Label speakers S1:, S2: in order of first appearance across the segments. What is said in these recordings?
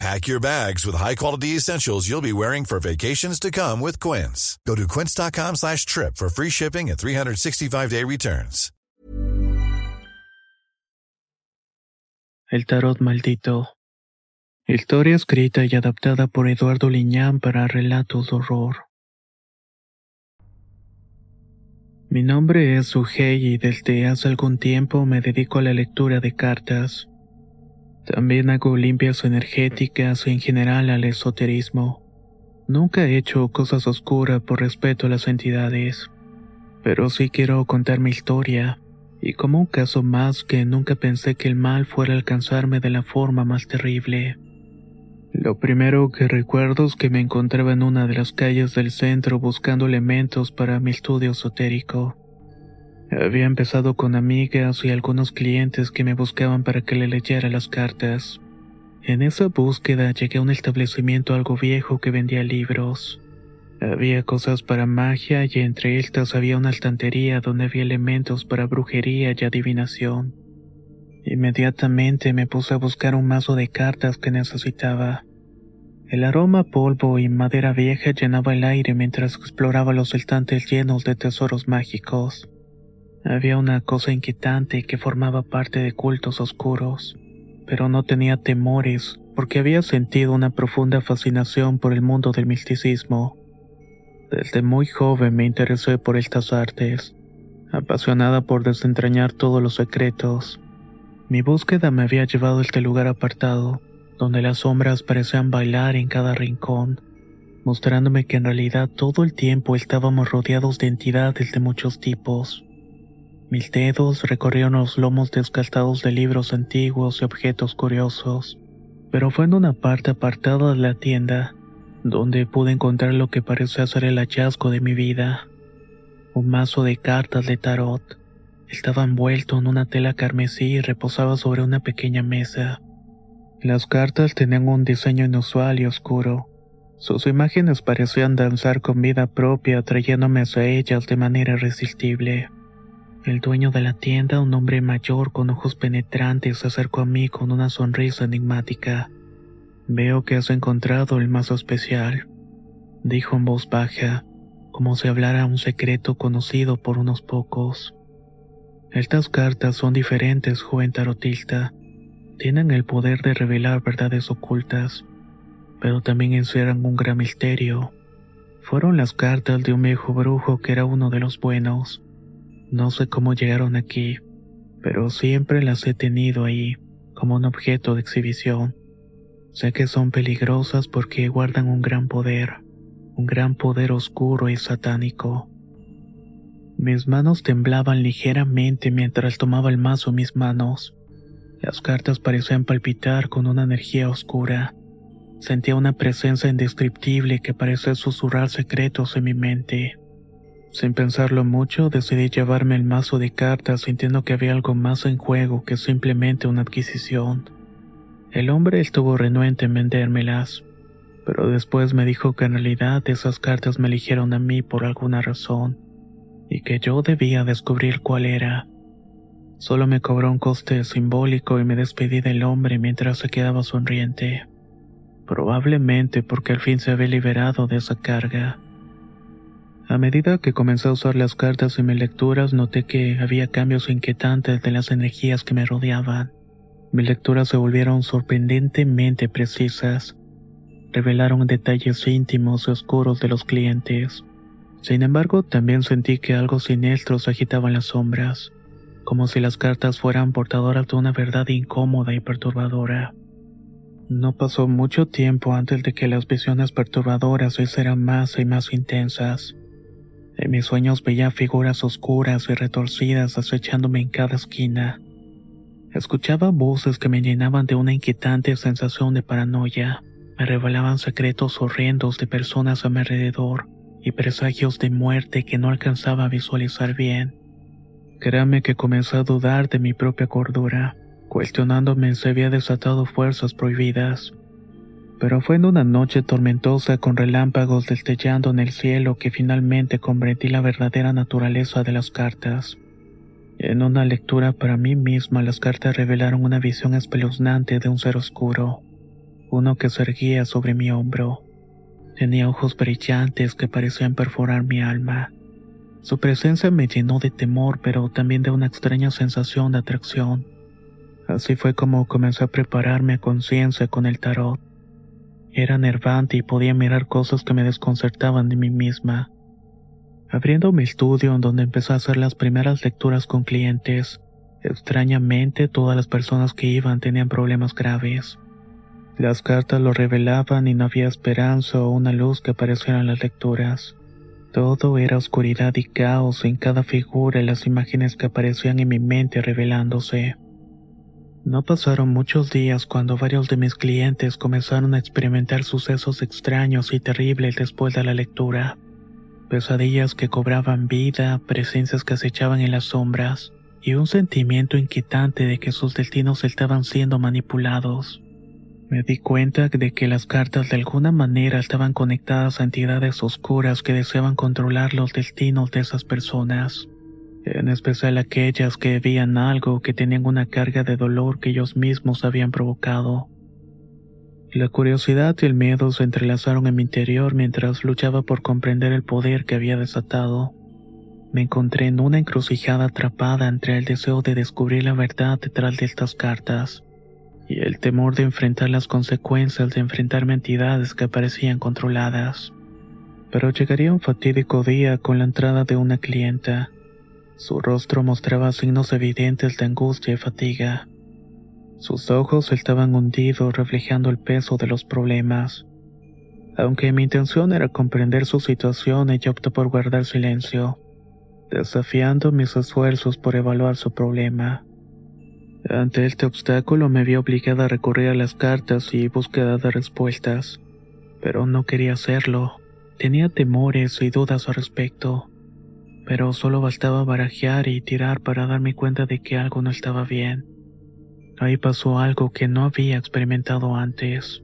S1: Pack your bags with high-quality essentials you'll be wearing for vacations to come with Quince. Go to quince.com slash trip for free shipping and 365-day returns.
S2: El Tarot Maldito Historia escrita y adaptada por Eduardo Liñán para relatos de horror. Mi nombre es Sugei y desde hace algún tiempo me dedico a la lectura de cartas. También hago limpias energéticas y en general al esoterismo. Nunca he hecho cosas oscuras por respeto a las entidades, pero sí quiero contar mi historia, y como un caso más que nunca pensé que el mal fuera a alcanzarme de la forma más terrible. Lo primero que recuerdo es que me encontraba en una de las calles del centro buscando elementos para mi estudio esotérico. Había empezado con amigas y algunos clientes que me buscaban para que le leyera las cartas. En esa búsqueda llegué a un establecimiento algo viejo que vendía libros. Había cosas para magia y entre estas había una estantería donde había elementos para brujería y adivinación. Inmediatamente me puse a buscar un mazo de cartas que necesitaba. El aroma polvo y madera vieja llenaba el aire mientras exploraba los estantes llenos de tesoros mágicos. Había una cosa inquietante que formaba parte de cultos oscuros, pero no tenía temores porque había sentido una profunda fascinación por el mundo del misticismo. Desde muy joven me interesé por estas artes, apasionada por desentrañar todos los secretos. Mi búsqueda me había llevado a este lugar apartado, donde las sombras parecían bailar en cada rincón, mostrándome que en realidad todo el tiempo estábamos rodeados de entidades de muchos tipos. Mis dedos recorrieron los lomos desgastados de libros antiguos y objetos curiosos, pero fue en una parte apartada de la tienda donde pude encontrar lo que parecía ser el hallazgo de mi vida. Un mazo de cartas de tarot. Estaba envuelto en una tela carmesí y reposaba sobre una pequeña mesa. Las cartas tenían un diseño inusual y oscuro. Sus imágenes parecían danzar con vida propia, atrayéndome hacia ellas de manera irresistible. El dueño de la tienda, un hombre mayor con ojos penetrantes, se acercó a mí con una sonrisa enigmática. Veo que has encontrado el mazo especial, dijo en voz baja, como si hablara un secreto conocido por unos pocos. Estas cartas son diferentes, joven tarotista. Tienen el poder de revelar verdades ocultas, pero también encierran un gran misterio. Fueron las cartas de un viejo brujo que era uno de los buenos. No sé cómo llegaron aquí, pero siempre las he tenido ahí, como un objeto de exhibición. Sé que son peligrosas porque guardan un gran poder, un gran poder oscuro y satánico. Mis manos temblaban ligeramente mientras tomaba el mazo en mis manos. Las cartas parecían palpitar con una energía oscura. Sentía una presencia indescriptible que parecía susurrar secretos en mi mente. Sin pensarlo mucho, decidí llevarme el mazo de cartas sintiendo que había algo más en juego que simplemente una adquisición. El hombre estuvo renuente en vendérmelas, pero después me dijo que en realidad esas cartas me eligieron a mí por alguna razón, y que yo debía descubrir cuál era. Solo me cobró un coste simbólico y me despedí del hombre mientras se quedaba sonriente. Probablemente porque al fin se había liberado de esa carga. A medida que comencé a usar las cartas en mis lecturas, noté que había cambios inquietantes de las energías que me rodeaban. Mis lecturas se volvieron sorprendentemente precisas. Revelaron detalles íntimos y oscuros de los clientes. Sin embargo, también sentí que algo siniestro se agitaba en las sombras, como si las cartas fueran portadoras de una verdad incómoda y perturbadora. No pasó mucho tiempo antes de que las visiones perturbadoras se hicieran más y más intensas. En mis sueños veía figuras oscuras y retorcidas acechándome en cada esquina. Escuchaba voces que me llenaban de una inquietante sensación de paranoia. Me revelaban secretos horrendos de personas a mi alrededor y presagios de muerte que no alcanzaba a visualizar bien. Créame que comencé a dudar de mi propia cordura, cuestionándome si había desatado fuerzas prohibidas. Pero fue en una noche tormentosa con relámpagos destellando en el cielo que finalmente comprendí la verdadera naturaleza de las cartas. En una lectura para mí misma las cartas revelaron una visión espeluznante de un ser oscuro, uno que se erguía sobre mi hombro. Tenía ojos brillantes que parecían perforar mi alma. Su presencia me llenó de temor, pero también de una extraña sensación de atracción. Así fue como comencé a prepararme a conciencia con el tarot. Era nervante y podía mirar cosas que me desconcertaban de mí misma. Abriendo mi estudio en donde empecé a hacer las primeras lecturas con clientes, extrañamente todas las personas que iban tenían problemas graves. Las cartas lo revelaban y no había esperanza o una luz que apareciera en las lecturas. Todo era oscuridad y caos en cada figura y las imágenes que aparecían en mi mente revelándose. No pasaron muchos días cuando varios de mis clientes comenzaron a experimentar sucesos extraños y terribles después de la lectura. Pesadillas que cobraban vida, presencias que acechaban en las sombras, y un sentimiento inquietante de que sus destinos estaban siendo manipulados. Me di cuenta de que las cartas de alguna manera estaban conectadas a entidades oscuras que deseaban controlar los destinos de esas personas, en especial aquellas que veían algo que tenían una carga de dolor que ellos mismos habían provocado. La curiosidad y el miedo se entrelazaron en mi interior mientras luchaba por comprender el poder que había desatado. Me encontré en una encrucijada atrapada entre el deseo de descubrir la verdad detrás de estas cartas y el temor de enfrentar las consecuencias de enfrentarme a entidades que parecían controladas. Pero llegaría un fatídico día con la entrada de una clienta. Su rostro mostraba signos evidentes de angustia y fatiga. Sus ojos estaban hundidos reflejando el peso de los problemas. Aunque mi intención era comprender su situación, ella optó por guardar silencio, desafiando mis esfuerzos por evaluar su problema. Ante este obstáculo me vi obligada a recurrir a las cartas y búsqueda de respuestas, pero no quería hacerlo. Tenía temores y dudas al respecto, pero solo bastaba barajear y tirar para darme cuenta de que algo no estaba bien. Ahí pasó algo que no había experimentado antes.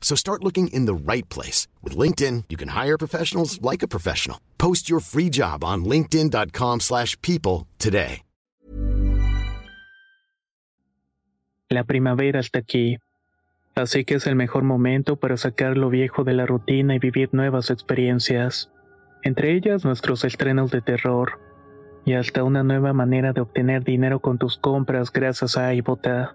S3: So start looking in the right place. With LinkedIn, you can hire professionals like a professional. Post your free job on linkedin.com slash people today.
S2: La primavera está aquí. Así que es el mejor momento para sacar lo viejo de la rutina y vivir nuevas experiencias. Entre ellas nuestros estrenos de terror. Y hasta una nueva manera de obtener dinero con tus compras gracias a iBota.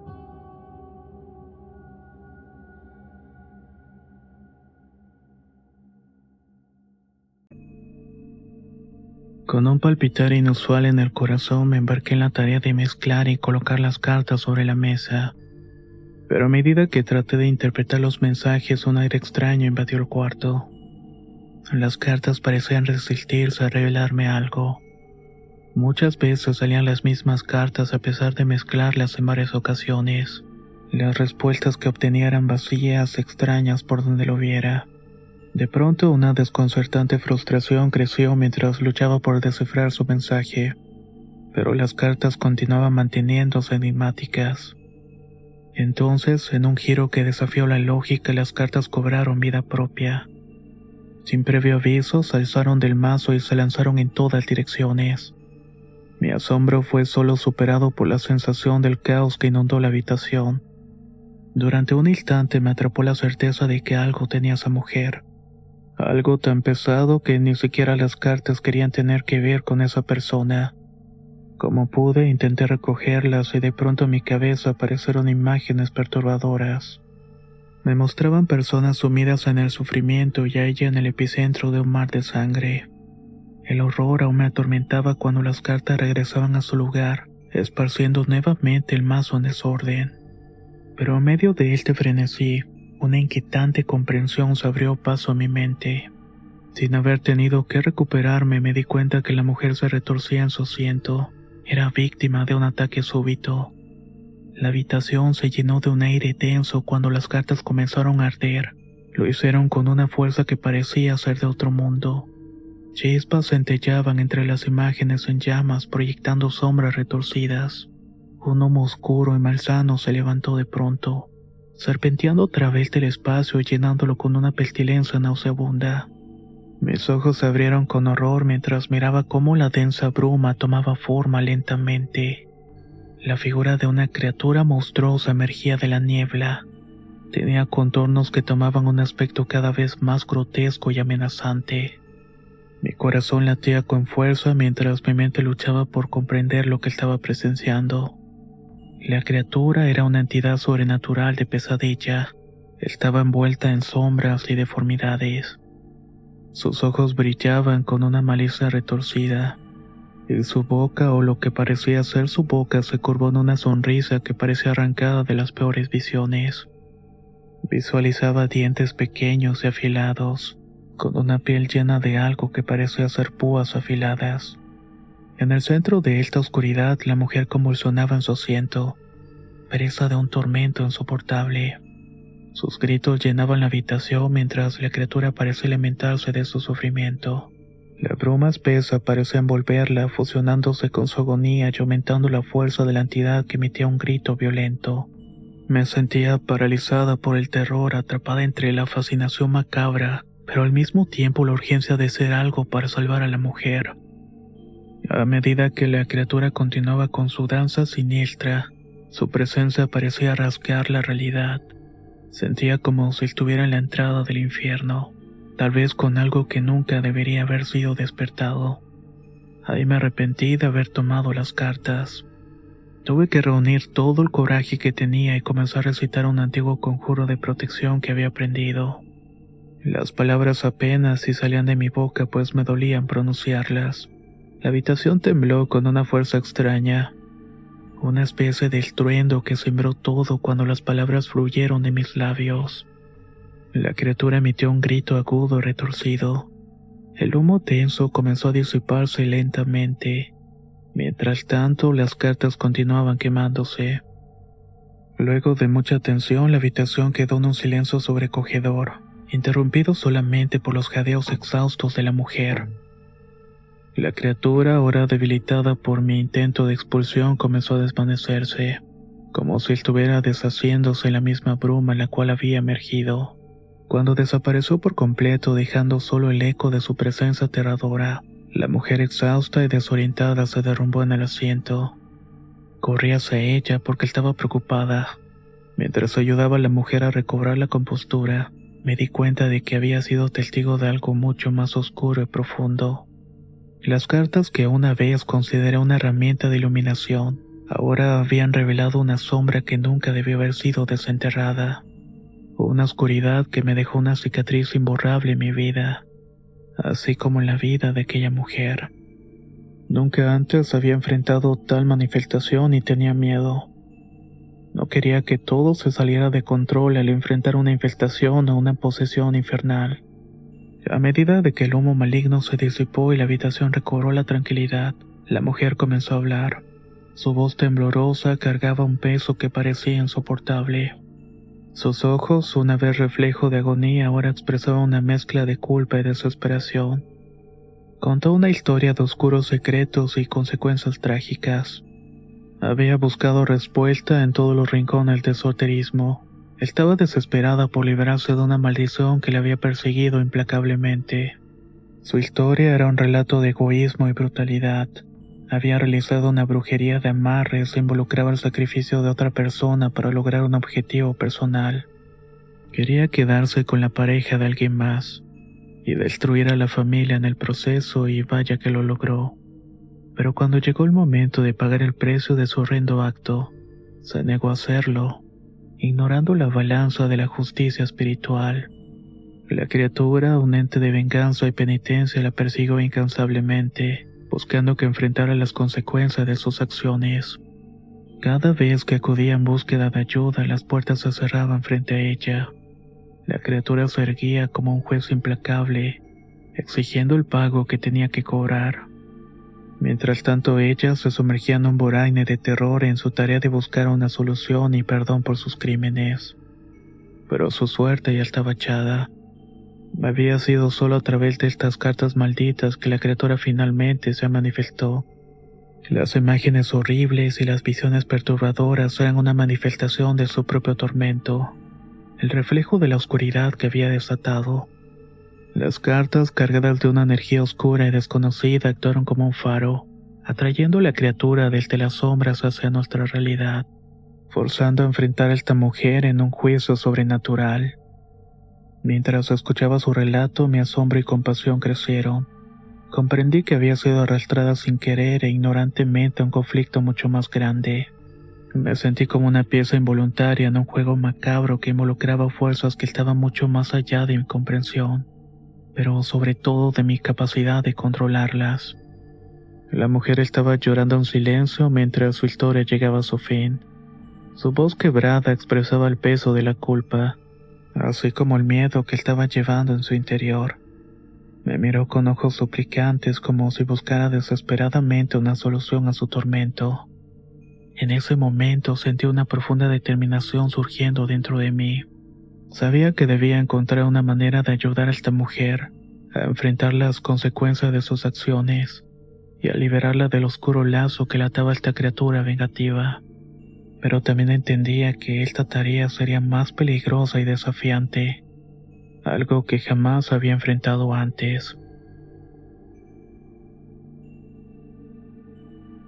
S2: Con un palpitar inusual en el corazón me embarqué en la tarea de mezclar y colocar las cartas sobre la mesa. Pero a medida que traté de interpretar los mensajes, un aire extraño invadió el cuarto. Las cartas parecían resistirse a revelarme algo. Muchas veces salían las mismas cartas a pesar de mezclarlas en varias ocasiones. Las respuestas que obtenía eran vacías, extrañas por donde lo viera. De pronto una desconcertante frustración creció mientras luchaba por descifrar su mensaje, pero las cartas continuaban manteniéndose enigmáticas. Entonces, en un giro que desafió la lógica, las cartas cobraron vida propia. Sin previo aviso, se alzaron del mazo y se lanzaron en todas direcciones. Mi asombro fue solo superado por la sensación del caos que inundó la habitación. Durante un instante me atrapó la certeza de que algo tenía esa mujer. Algo tan pesado que ni siquiera las cartas querían tener que ver con esa persona. Como pude, intenté recogerlas y de pronto en mi cabeza aparecieron imágenes perturbadoras. Me mostraban personas sumidas en el sufrimiento y a ella en el epicentro de un mar de sangre. El horror aún me atormentaba cuando las cartas regresaban a su lugar, esparciendo nuevamente el mazo en desorden. Pero a medio de este frenesí, una inquietante comprensión se abrió paso a mi mente. Sin haber tenido que recuperarme, me di cuenta que la mujer se retorcía en su asiento. Era víctima de un ataque súbito. La habitación se llenó de un aire tenso cuando las cartas comenzaron a arder. Lo hicieron con una fuerza que parecía ser de otro mundo. Chispas centellaban entre las imágenes en llamas proyectando sombras retorcidas. Un humo oscuro y malsano se levantó de pronto serpenteando a través del espacio y llenándolo con una pestilencia nauseabunda. Mis ojos se abrieron con horror mientras miraba cómo la densa bruma tomaba forma lentamente. La figura de una criatura monstruosa emergía de la niebla. Tenía contornos que tomaban un aspecto cada vez más grotesco y amenazante. Mi corazón latía con fuerza mientras mi mente luchaba por comprender lo que estaba presenciando. La criatura era una entidad sobrenatural de pesadilla. Estaba envuelta en sombras y deformidades. Sus ojos brillaban con una malicia retorcida. Y su boca, o lo que parecía ser su boca, se curvó en una sonrisa que parecía arrancada de las peores visiones. Visualizaba dientes pequeños y afilados, con una piel llena de algo que parecía ser púas afiladas. En el centro de esta oscuridad la mujer convulsionaba en su asiento, presa de un tormento insoportable. Sus gritos llenaban la habitación mientras la criatura parecía alimentarse de su sufrimiento. La bruma espesa parecía envolverla, fusionándose con su agonía y aumentando la fuerza de la entidad que emitía un grito violento. Me sentía paralizada por el terror, atrapada entre la fascinación macabra, pero al mismo tiempo la urgencia de hacer algo para salvar a la mujer. A medida que la criatura continuaba con su danza siniestra, su presencia parecía rasgar la realidad. Sentía como si estuviera en la entrada del infierno, tal vez con algo que nunca debería haber sido despertado. Ahí me arrepentí de haber tomado las cartas. Tuve que reunir todo el coraje que tenía y comenzar a recitar un antiguo conjuro de protección que había aprendido. Las palabras apenas si salían de mi boca pues me dolían pronunciarlas. La habitación tembló con una fuerza extraña, una especie de estruendo que sembró todo cuando las palabras fluyeron de mis labios. La criatura emitió un grito agudo y retorcido. El humo tenso comenzó a disiparse lentamente. Mientras tanto, las cartas continuaban quemándose. Luego de mucha tensión, la habitación quedó en un silencio sobrecogedor, interrumpido solamente por los jadeos exhaustos de la mujer. La criatura, ahora debilitada por mi intento de expulsión, comenzó a desvanecerse, como si estuviera deshaciéndose la misma bruma en la cual había emergido. Cuando desapareció por completo, dejando solo el eco de su presencia aterradora, la mujer exhausta y desorientada se derrumbó en el asiento. Corrí hacia ella porque estaba preocupada. Mientras ayudaba a la mujer a recobrar la compostura, me di cuenta de que había sido testigo de algo mucho más oscuro y profundo. Las cartas que una vez consideré una herramienta de iluminación, ahora habían revelado una sombra que nunca debió haber sido desenterrada. Una oscuridad que me dejó una cicatriz imborrable en mi vida, así como en la vida de aquella mujer. Nunca antes había enfrentado tal manifestación y tenía miedo. No quería que todo se saliera de control al enfrentar una infestación o una posesión infernal. A medida de que el humo maligno se disipó y la habitación recobró la tranquilidad, la mujer comenzó a hablar. Su voz temblorosa cargaba un peso que parecía insoportable. Sus ojos, una vez reflejo de agonía, ahora expresaban una mezcla de culpa y desesperación. Contó una historia de oscuros secretos y consecuencias trágicas. Había buscado respuesta en todos los rincones del solterismo. Estaba desesperada por librarse de una maldición que le había perseguido implacablemente. Su historia era un relato de egoísmo y brutalidad. Había realizado una brujería de amarres e involucraba el sacrificio de otra persona para lograr un objetivo personal. Quería quedarse con la pareja de alguien más y destruir a la familia en el proceso y vaya que lo logró. Pero cuando llegó el momento de pagar el precio de su horrendo acto, se negó a hacerlo, ignorando la balanza de la justicia espiritual. La criatura, un ente de venganza y penitencia, la persiguió incansablemente, buscando que enfrentara las consecuencias de sus acciones. Cada vez que acudía en búsqueda de ayuda, las puertas se cerraban frente a ella la criatura se erguía como un juez implacable, exigiendo el pago que tenía que cobrar. Mientras tanto ella se sumergía en un boraine de terror en su tarea de buscar una solución y perdón por sus crímenes. Pero su suerte ya estaba echada. Había sido solo a través de estas cartas malditas que la criatura finalmente se manifestó. Las imágenes horribles y las visiones perturbadoras eran una manifestación de su propio tormento el reflejo de la oscuridad que había desatado. Las cartas cargadas de una energía oscura y desconocida actuaron como un faro, atrayendo a la criatura desde las sombras hacia nuestra realidad, forzando a enfrentar a esta mujer en un juicio sobrenatural. Mientras escuchaba su relato, mi asombro y compasión crecieron. Comprendí que había sido arrastrada sin querer e ignorantemente a un conflicto mucho más grande. Me sentí como una pieza involuntaria en un juego macabro que involucraba fuerzas que estaban mucho más allá de mi comprensión, pero sobre todo de mi capacidad de controlarlas. La mujer estaba llorando en silencio mientras su historia llegaba a su fin. Su voz quebrada expresaba el peso de la culpa, así como el miedo que estaba llevando en su interior. Me miró con ojos suplicantes como si buscara desesperadamente una solución a su tormento. En ese momento sentí una profunda determinación surgiendo dentro de mí. Sabía que debía encontrar una manera de ayudar a esta mujer a enfrentar las consecuencias de sus acciones y a liberarla del oscuro lazo que la ataba a esta criatura vengativa. Pero también entendía que esta tarea sería más peligrosa y desafiante, algo que jamás había enfrentado antes.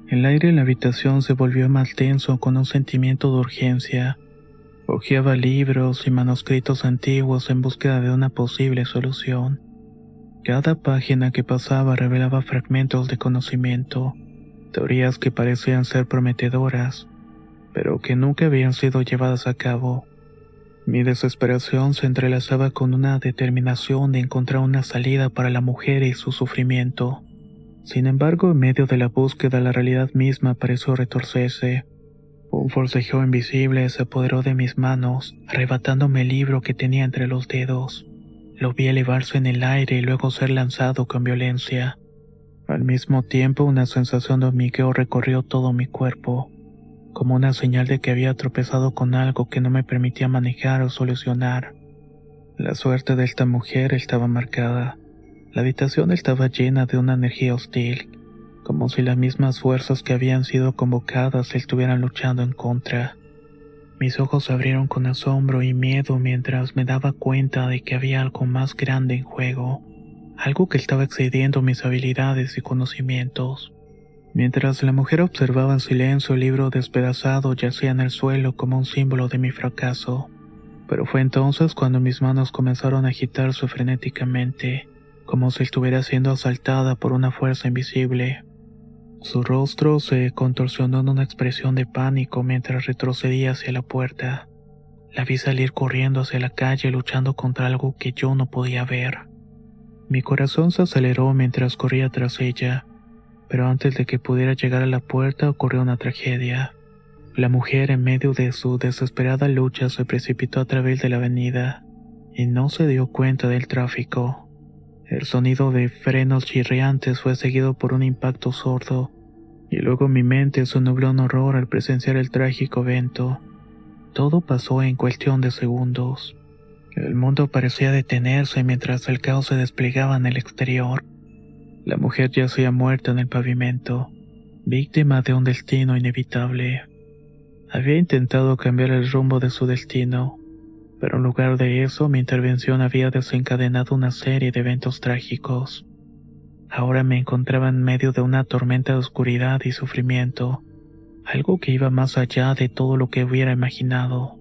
S2: El aire en la habitación se volvió más tenso con un sentimiento de urgencia. Hojeaba libros y manuscritos antiguos en búsqueda de una posible solución. Cada página que pasaba revelaba fragmentos de conocimiento, teorías que parecían ser prometedoras, pero que nunca habían sido llevadas a cabo. Mi desesperación se entrelazaba con una determinación de encontrar una salida para la mujer y su sufrimiento. Sin embargo, en medio de la búsqueda, la realidad misma pareció retorcerse. Un forcejeo invisible se apoderó de mis manos, arrebatándome el libro que tenía entre los dedos. Lo vi elevarse en el aire y luego ser lanzado con violencia. Al mismo tiempo, una sensación de hormigueo recorrió todo mi cuerpo, como una señal de que había tropezado con algo que no me permitía manejar o solucionar. La suerte de esta mujer estaba marcada. La habitación estaba llena de una energía hostil, como si las mismas fuerzas que habían sido convocadas estuvieran luchando en contra. Mis ojos se abrieron con asombro y miedo mientras me daba cuenta de que había algo más grande en juego, algo que estaba excediendo mis habilidades y conocimientos. Mientras la mujer observaba en silencio el libro despedazado yacía en el suelo como un símbolo de mi fracaso. Pero fue entonces cuando mis manos comenzaron a agitarse frenéticamente, como si estuviera siendo asaltada por una fuerza invisible. Su rostro se contorsionó en una expresión de pánico mientras retrocedía hacia la puerta. La vi salir corriendo hacia la calle luchando contra algo que yo no podía ver. Mi corazón se aceleró mientras corría tras ella pero antes de que pudiera llegar a la puerta ocurrió una tragedia. La mujer en medio de su desesperada lucha se precipitó a través de la avenida y no se dio cuenta del tráfico. El sonido de frenos chirriantes fue seguido por un impacto sordo y luego mi mente se nubló en horror al presenciar el trágico evento. Todo pasó en cuestión de segundos. El mundo parecía detenerse mientras el caos se desplegaba en el exterior. La mujer yacía muerta en el pavimento, víctima de un destino inevitable. Había intentado cambiar el rumbo de su destino, pero en lugar de eso mi intervención había desencadenado una serie de eventos trágicos. Ahora me encontraba en medio de una tormenta de oscuridad y sufrimiento, algo que iba más allá de todo lo que hubiera imaginado.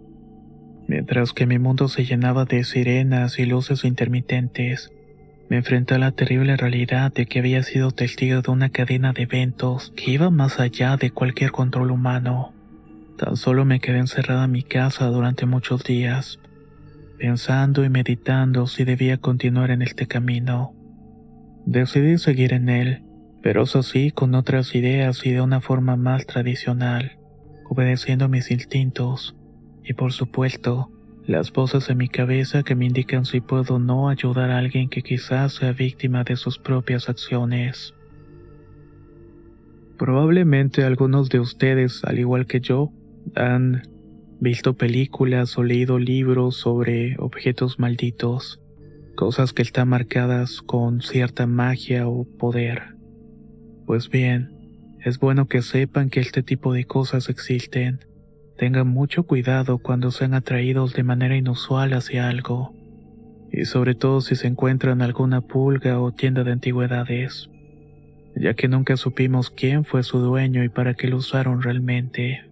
S2: Mientras que mi mundo se llenaba de sirenas y luces intermitentes, me enfrenté a la terrible realidad de que había sido testigo de una cadena de eventos que iba más allá de cualquier control humano. Tan solo me quedé encerrada en mi casa durante muchos días, pensando y meditando si debía continuar en este camino. Decidí seguir en él, pero eso sí con otras ideas y de una forma más tradicional, obedeciendo mis instintos, y por supuesto, las voces en mi cabeza que me indican si puedo o no ayudar a alguien que quizás sea víctima de sus propias acciones. Probablemente algunos de ustedes, al igual que yo, han visto películas o leído libros sobre objetos malditos, cosas que están marcadas con cierta magia o poder. Pues bien, es bueno que sepan que este tipo de cosas existen Tengan mucho cuidado cuando sean atraídos de manera inusual hacia algo, y sobre todo si se encuentran alguna pulga o tienda de antigüedades, ya que nunca supimos quién fue su dueño y para qué lo usaron realmente.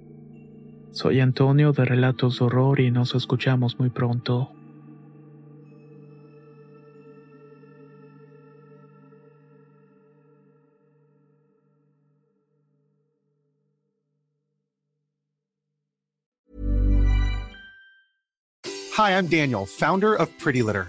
S2: Soy Antonio de Relatos de Horror y nos escuchamos muy pronto.
S4: Hi, I'm Daniel, founder of Pretty Litter.